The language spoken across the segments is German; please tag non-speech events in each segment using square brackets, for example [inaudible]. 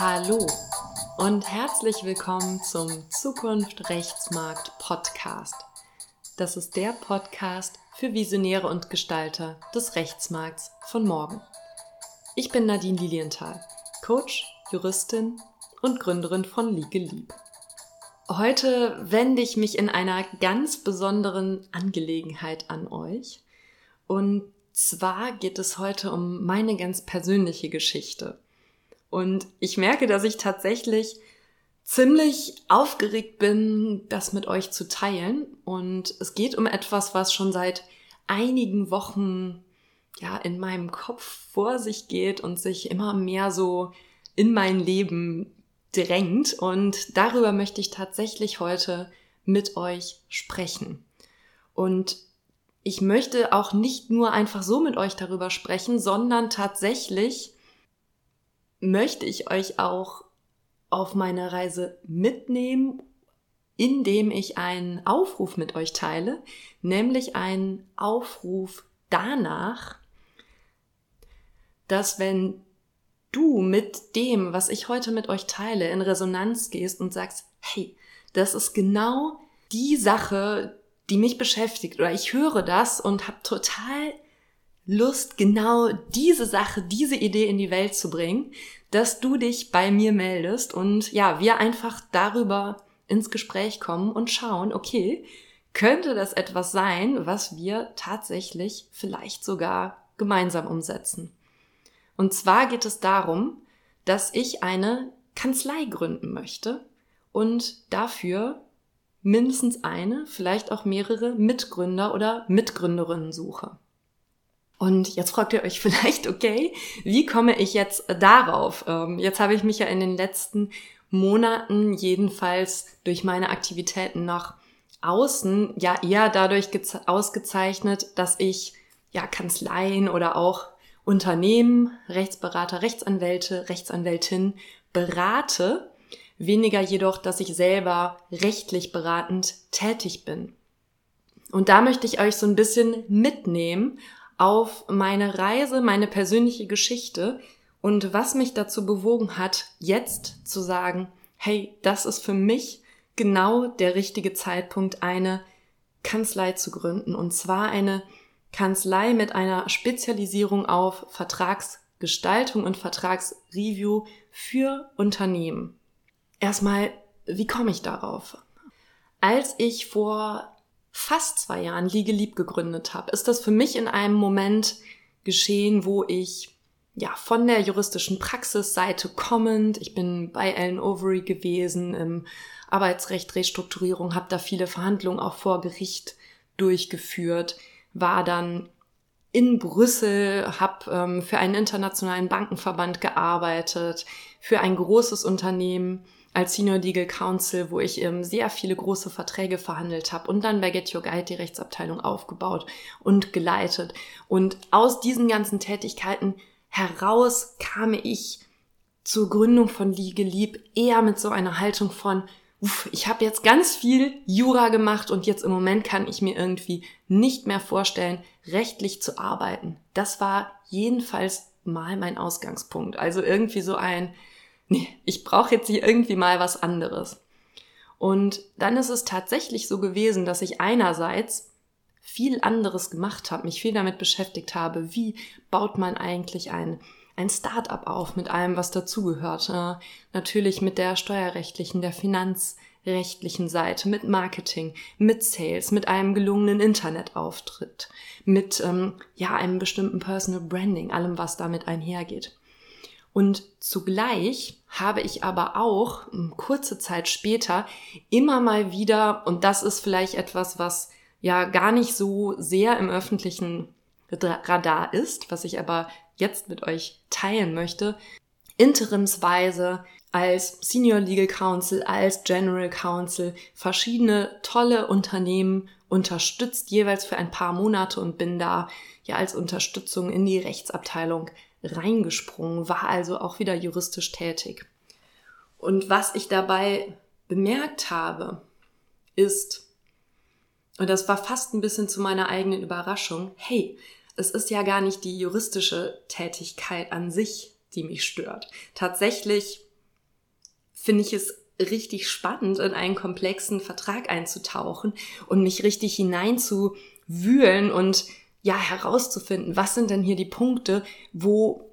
Hallo und herzlich willkommen zum Zukunft Rechtsmarkt Podcast. Das ist der Podcast für Visionäre und Gestalter des Rechtsmarkts von morgen. Ich bin Nadine Lilienthal, Coach, Juristin und Gründerin von Legal Lieb. Heute wende ich mich in einer ganz besonderen Angelegenheit an euch. Und zwar geht es heute um meine ganz persönliche Geschichte. Und ich merke, dass ich tatsächlich ziemlich aufgeregt bin, das mit euch zu teilen. Und es geht um etwas, was schon seit einigen Wochen ja in meinem Kopf vor sich geht und sich immer mehr so in mein Leben drängt. Und darüber möchte ich tatsächlich heute mit euch sprechen. Und ich möchte auch nicht nur einfach so mit euch darüber sprechen, sondern tatsächlich möchte ich euch auch auf meine Reise mitnehmen, indem ich einen Aufruf mit euch teile, nämlich einen Aufruf danach, dass wenn du mit dem, was ich heute mit euch teile, in Resonanz gehst und sagst, hey, das ist genau die Sache, die mich beschäftigt oder ich höre das und habe total Lust, genau diese Sache, diese Idee in die Welt zu bringen, dass du dich bei mir meldest und ja, wir einfach darüber ins Gespräch kommen und schauen, okay, könnte das etwas sein, was wir tatsächlich vielleicht sogar gemeinsam umsetzen. Und zwar geht es darum, dass ich eine Kanzlei gründen möchte und dafür mindestens eine, vielleicht auch mehrere Mitgründer oder Mitgründerinnen suche. Und jetzt fragt ihr euch [laughs] vielleicht, okay, wie komme ich jetzt darauf? Ähm, jetzt habe ich mich ja in den letzten Monaten jedenfalls durch meine Aktivitäten nach außen ja eher dadurch ausgezeichnet, dass ich ja Kanzleien oder auch Unternehmen, Rechtsberater, Rechtsanwälte, Rechtsanwältin berate, weniger jedoch, dass ich selber rechtlich beratend tätig bin. Und da möchte ich euch so ein bisschen mitnehmen auf meine Reise, meine persönliche Geschichte und was mich dazu bewogen hat, jetzt zu sagen, hey, das ist für mich genau der richtige Zeitpunkt, eine Kanzlei zu gründen. Und zwar eine Kanzlei mit einer Spezialisierung auf Vertragsgestaltung und Vertragsreview für Unternehmen. Erstmal, wie komme ich darauf? Als ich vor fast zwei Jahren Liege Lieb gegründet habe, ist das für mich in einem Moment geschehen, wo ich ja von der juristischen Praxisseite kommend, ich bin bei Ellen Overy gewesen im Arbeitsrecht Restrukturierung, habe da viele Verhandlungen auch vor Gericht durchgeführt war dann in Brüssel, habe ähm, für einen internationalen Bankenverband gearbeitet, für ein großes Unternehmen als Senior Legal Counsel, wo ich ähm, sehr viele große Verträge verhandelt habe und dann bei Get Your Guide die Rechtsabteilung aufgebaut und geleitet. Und aus diesen ganzen Tätigkeiten heraus kam ich zur Gründung von Legal Lieb eher mit so einer Haltung von, uff, ich habe jetzt ganz viel Jura gemacht und jetzt im Moment kann ich mir irgendwie nicht mehr vorstellen, rechtlich zu arbeiten. Das war jedenfalls mal mein Ausgangspunkt. Also irgendwie so ein, nee, ich brauche jetzt hier irgendwie mal was anderes. Und dann ist es tatsächlich so gewesen, dass ich einerseits viel anderes gemacht habe, mich viel damit beschäftigt habe, wie baut man eigentlich ein ein Start-up auf mit allem, was dazugehört. Äh, natürlich mit der steuerrechtlichen, der finanzrechtlichen Seite, mit Marketing, mit Sales, mit einem gelungenen Internetauftritt, mit ähm, ja einem bestimmten Personal Branding, allem, was damit einhergeht. Und zugleich habe ich aber auch ähm, kurze Zeit später immer mal wieder, und das ist vielleicht etwas, was ja gar nicht so sehr im öffentlichen Radar ist, was ich aber jetzt mit euch teilen möchte, interimsweise als Senior Legal Counsel, als General Counsel verschiedene tolle Unternehmen unterstützt, jeweils für ein paar Monate und bin da ja als Unterstützung in die Rechtsabteilung reingesprungen, war also auch wieder juristisch tätig. Und was ich dabei bemerkt habe, ist, und das war fast ein bisschen zu meiner eigenen Überraschung, hey, es ist ja gar nicht die juristische Tätigkeit an sich, die mich stört. Tatsächlich finde ich es richtig spannend, in einen komplexen Vertrag einzutauchen und mich richtig hineinzuwühlen und ja, herauszufinden, was sind denn hier die Punkte, wo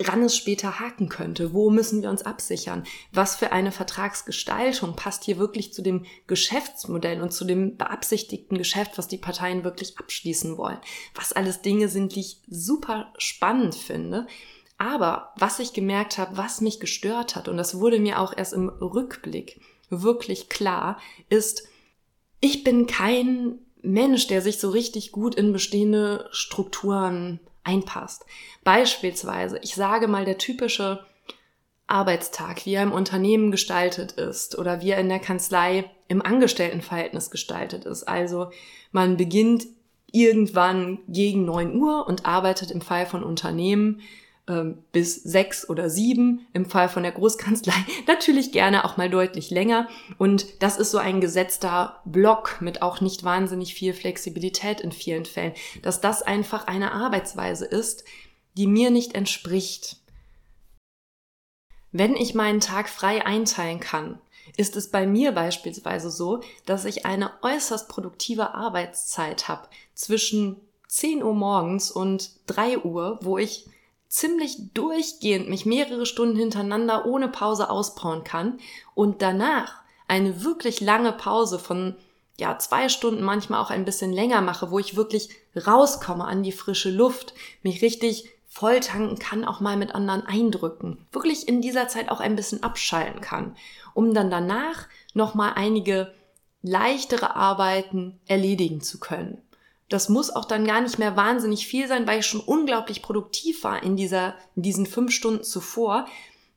ran es später haken könnte. Wo müssen wir uns absichern? Was für eine Vertragsgestaltung passt hier wirklich zu dem Geschäftsmodell und zu dem beabsichtigten Geschäft, was die Parteien wirklich abschließen wollen? Was alles Dinge sind, die ich super spannend finde. Aber was ich gemerkt habe, was mich gestört hat, und das wurde mir auch erst im Rückblick wirklich klar, ist, ich bin kein Mensch, der sich so richtig gut in bestehende Strukturen einpasst. Beispielsweise, ich sage mal, der typische Arbeitstag, wie er im Unternehmen gestaltet ist oder wie er in der Kanzlei im Angestelltenverhältnis gestaltet ist. Also man beginnt irgendwann gegen neun Uhr und arbeitet im Fall von Unternehmen bis sechs oder sieben, im Fall von der Großkanzlei [laughs] natürlich gerne auch mal deutlich länger. Und das ist so ein gesetzter Block mit auch nicht wahnsinnig viel Flexibilität in vielen Fällen, dass das einfach eine Arbeitsweise ist, die mir nicht entspricht. Wenn ich meinen Tag frei einteilen kann, ist es bei mir beispielsweise so, dass ich eine äußerst produktive Arbeitszeit habe zwischen 10 Uhr morgens und 3 Uhr, wo ich ziemlich durchgehend mich mehrere Stunden hintereinander ohne Pause auspowern kann und danach eine wirklich lange Pause von ja, zwei Stunden, manchmal auch ein bisschen länger mache, wo ich wirklich rauskomme an die frische Luft, mich richtig voll tanken kann, auch mal mit anderen Eindrücken, wirklich in dieser Zeit auch ein bisschen abschalten kann, um dann danach nochmal einige leichtere Arbeiten erledigen zu können. Das muss auch dann gar nicht mehr wahnsinnig viel sein, weil ich schon unglaublich produktiv war in dieser, in diesen fünf Stunden zuvor.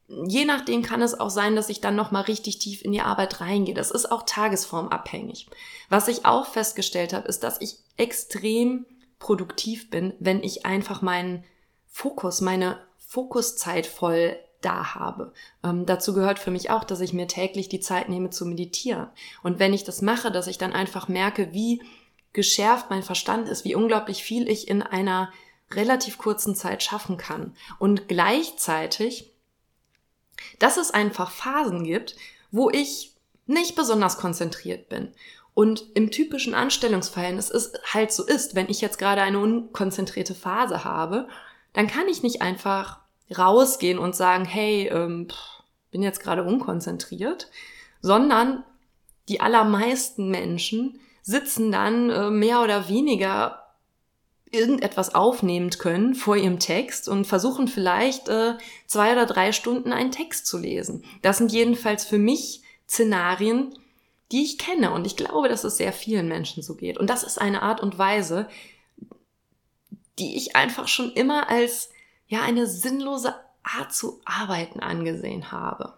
Je nachdem kann es auch sein, dass ich dann nochmal richtig tief in die Arbeit reingehe. Das ist auch tagesformabhängig. Was ich auch festgestellt habe, ist, dass ich extrem produktiv bin, wenn ich einfach meinen Fokus, meine Fokuszeit voll da habe. Ähm, dazu gehört für mich auch, dass ich mir täglich die Zeit nehme zu meditieren. Und wenn ich das mache, dass ich dann einfach merke, wie geschärft mein Verstand ist, wie unglaublich viel ich in einer relativ kurzen Zeit schaffen kann. Und gleichzeitig, dass es einfach Phasen gibt, wo ich nicht besonders konzentriert bin. Und im typischen Anstellungsverhältnis ist halt so ist, wenn ich jetzt gerade eine unkonzentrierte Phase habe, dann kann ich nicht einfach rausgehen und sagen, hey, ähm, bin jetzt gerade unkonzentriert, sondern die allermeisten Menschen sitzen dann äh, mehr oder weniger irgendetwas aufnehmend können vor ihrem Text und versuchen vielleicht äh, zwei oder drei Stunden einen Text zu lesen. Das sind jedenfalls für mich Szenarien, die ich kenne und ich glaube, dass es sehr vielen Menschen so geht. Und das ist eine Art und Weise, die ich einfach schon immer als ja eine sinnlose Art zu arbeiten angesehen habe.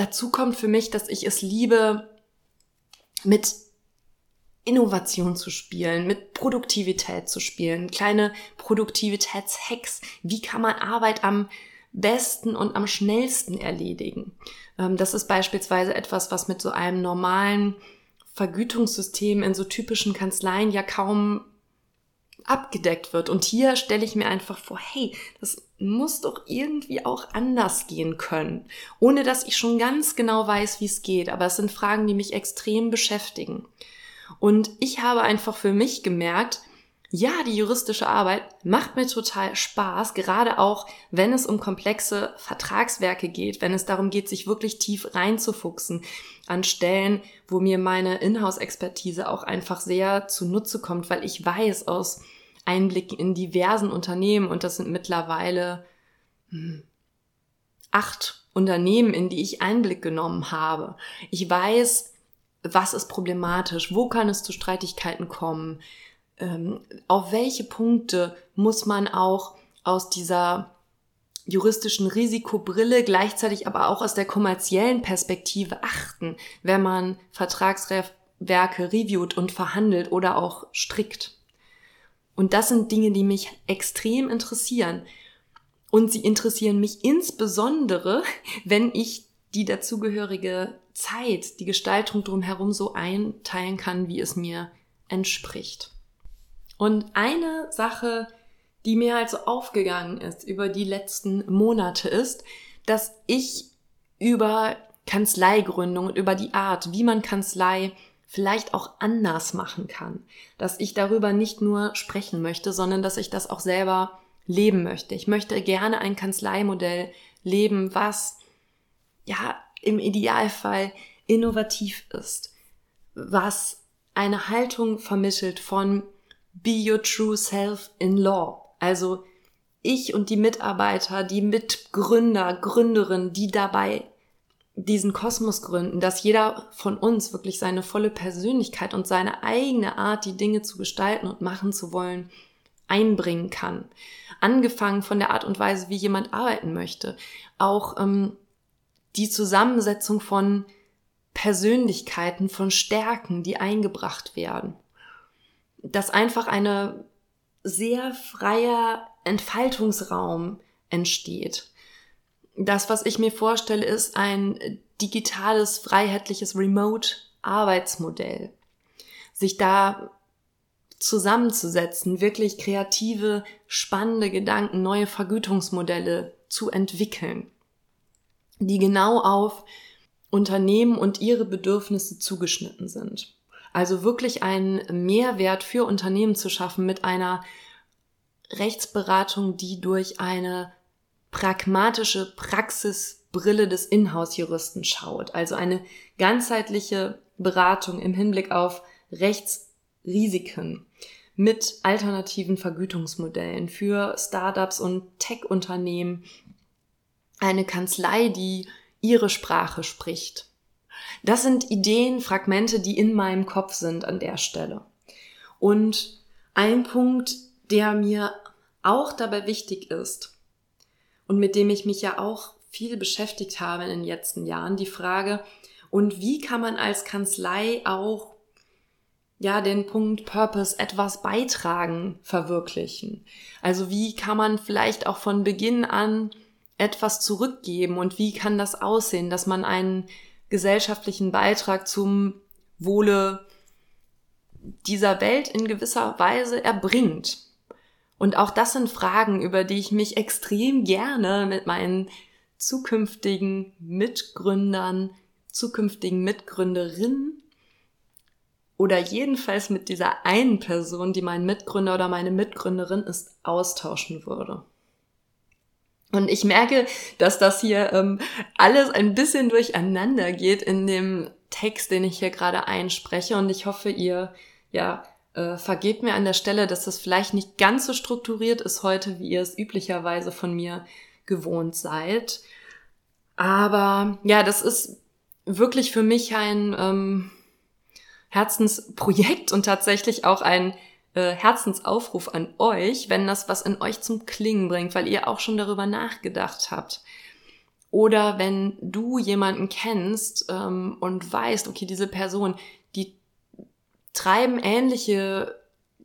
Dazu kommt für mich, dass ich es liebe, mit Innovation zu spielen, mit Produktivität zu spielen, kleine Produktivitätshacks. Wie kann man Arbeit am besten und am schnellsten erledigen? Ähm, das ist beispielsweise etwas, was mit so einem normalen Vergütungssystem in so typischen Kanzleien ja kaum abgedeckt wird. Und hier stelle ich mir einfach vor, hey, das muss doch irgendwie auch anders gehen können, ohne dass ich schon ganz genau weiß, wie es geht. Aber es sind Fragen, die mich extrem beschäftigen. Und ich habe einfach für mich gemerkt, ja, die juristische Arbeit macht mir total Spaß, gerade auch wenn es um komplexe Vertragswerke geht, wenn es darum geht, sich wirklich tief reinzufuchsen an Stellen, wo mir meine Inhouse-Expertise auch einfach sehr zunutze kommt, weil ich weiß aus Einblicken in diversen Unternehmen und das sind mittlerweile hm, acht Unternehmen, in die ich Einblick genommen habe. Ich weiß, was ist problematisch, wo kann es zu Streitigkeiten kommen, ähm, auf welche Punkte muss man auch aus dieser juristischen Risikobrille gleichzeitig aber auch aus der kommerziellen Perspektive achten, wenn man Vertragswerke reviewt und verhandelt oder auch strickt. Und das sind Dinge, die mich extrem interessieren. Und sie interessieren mich insbesondere, [laughs] wenn ich die dazugehörige Zeit, die Gestaltung drumherum so einteilen kann, wie es mir entspricht. Und eine Sache, die mir halt so aufgegangen ist über die letzten Monate ist, dass ich über Kanzleigründung und über die Art, wie man Kanzlei vielleicht auch anders machen kann. Dass ich darüber nicht nur sprechen möchte, sondern dass ich das auch selber leben möchte. Ich möchte gerne ein Kanzleimodell leben, was ja im Idealfall innovativ ist, was eine Haltung vermittelt von Be your true self in law. Also ich und die Mitarbeiter, die Mitgründer, Gründerinnen, die dabei diesen Kosmos gründen, dass jeder von uns wirklich seine volle Persönlichkeit und seine eigene Art, die Dinge zu gestalten und machen zu wollen, einbringen kann. Angefangen von der Art und Weise, wie jemand arbeiten möchte. Auch ähm, die Zusammensetzung von Persönlichkeiten, von Stärken, die eingebracht werden. Dass einfach eine sehr freier Entfaltungsraum entsteht das, was ich mir vorstelle, ist ein digitales, freiheitliches Remote-Arbeitsmodell. Sich da zusammenzusetzen, wirklich kreative, spannende Gedanken, neue Vergütungsmodelle zu entwickeln, die genau auf Unternehmen und ihre Bedürfnisse zugeschnitten sind. Also wirklich einen Mehrwert für Unternehmen zu schaffen mit einer Rechtsberatung, die durch eine pragmatische Praxisbrille des Inhouse-Juristen schaut. Also eine ganzheitliche Beratung im Hinblick auf Rechtsrisiken mit alternativen Vergütungsmodellen für Startups und Tech-Unternehmen. Eine Kanzlei, die ihre Sprache spricht. Das sind Ideen, Fragmente, die in meinem Kopf sind an der Stelle. Und ein Punkt, der mir auch dabei wichtig ist, und mit dem ich mich ja auch viel beschäftigt habe in den letzten Jahren, die Frage, und wie kann man als Kanzlei auch ja den Punkt Purpose etwas beitragen verwirklichen? Also wie kann man vielleicht auch von Beginn an etwas zurückgeben und wie kann das aussehen, dass man einen gesellschaftlichen Beitrag zum Wohle dieser Welt in gewisser Weise erbringt? Und auch das sind Fragen, über die ich mich extrem gerne mit meinen zukünftigen Mitgründern, zukünftigen Mitgründerinnen oder jedenfalls mit dieser einen Person, die mein Mitgründer oder meine Mitgründerin ist, austauschen würde. Und ich merke, dass das hier ähm, alles ein bisschen durcheinander geht in dem Text, den ich hier gerade einspreche. Und ich hoffe, ihr ja äh, vergebt mir an der Stelle, dass das vielleicht nicht ganz so strukturiert ist heute, wie ihr es üblicherweise von mir gewohnt seid. Aber ja, das ist wirklich für mich ein ähm, Herzensprojekt und tatsächlich auch ein äh, Herzensaufruf an euch, wenn das was in euch zum Klingen bringt, weil ihr auch schon darüber nachgedacht habt. Oder wenn du jemanden kennst ähm, und weißt, okay, diese Person, treiben ähnliche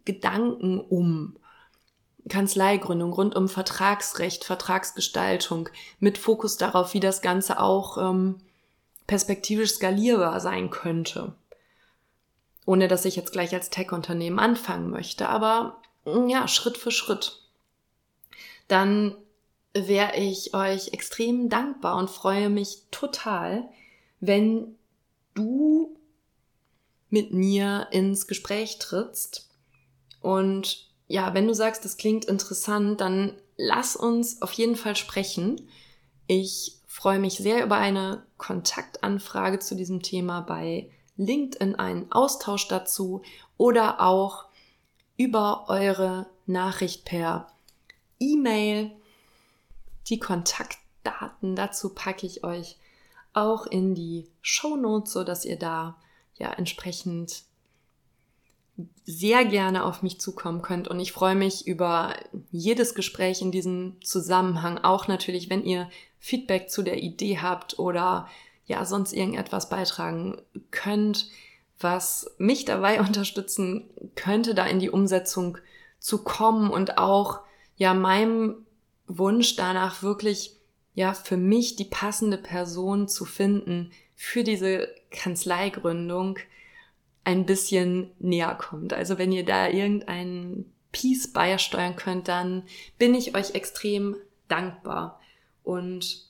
Gedanken um. Kanzleigründung rund um Vertragsrecht, Vertragsgestaltung mit Fokus darauf, wie das Ganze auch ähm, perspektivisch skalierbar sein könnte. Ohne dass ich jetzt gleich als Tech-Unternehmen anfangen möchte, aber ja, Schritt für Schritt. Dann wäre ich euch extrem dankbar und freue mich total, wenn du mit mir ins Gespräch trittst. Und ja, wenn du sagst, das klingt interessant, dann lass uns auf jeden Fall sprechen. Ich freue mich sehr über eine Kontaktanfrage zu diesem Thema bei LinkedIn, einen Austausch dazu oder auch über eure Nachricht per E-Mail. Die Kontaktdaten dazu packe ich euch auch in die Show Notes, so dass ihr da ja entsprechend sehr gerne auf mich zukommen könnt. Und ich freue mich über jedes Gespräch in diesem Zusammenhang. Auch natürlich, wenn ihr Feedback zu der Idee habt oder ja, sonst irgendetwas beitragen könnt, was mich dabei [laughs] unterstützen könnte, da in die Umsetzung zu kommen und auch ja meinem Wunsch danach wirklich ja für mich die passende Person zu finden für diese Kanzleigründung ein bisschen näher kommt. Also wenn ihr da irgendeinen Peace beisteuern könnt, dann bin ich euch extrem dankbar. Und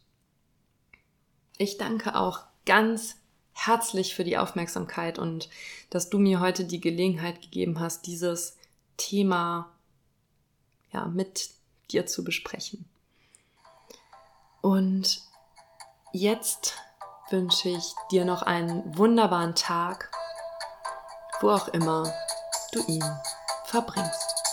ich danke auch ganz herzlich für die Aufmerksamkeit und dass du mir heute die Gelegenheit gegeben hast, dieses Thema ja, mit dir zu besprechen. Und jetzt wünsche ich dir noch einen wunderbaren Tag, wo auch immer du ihn verbringst.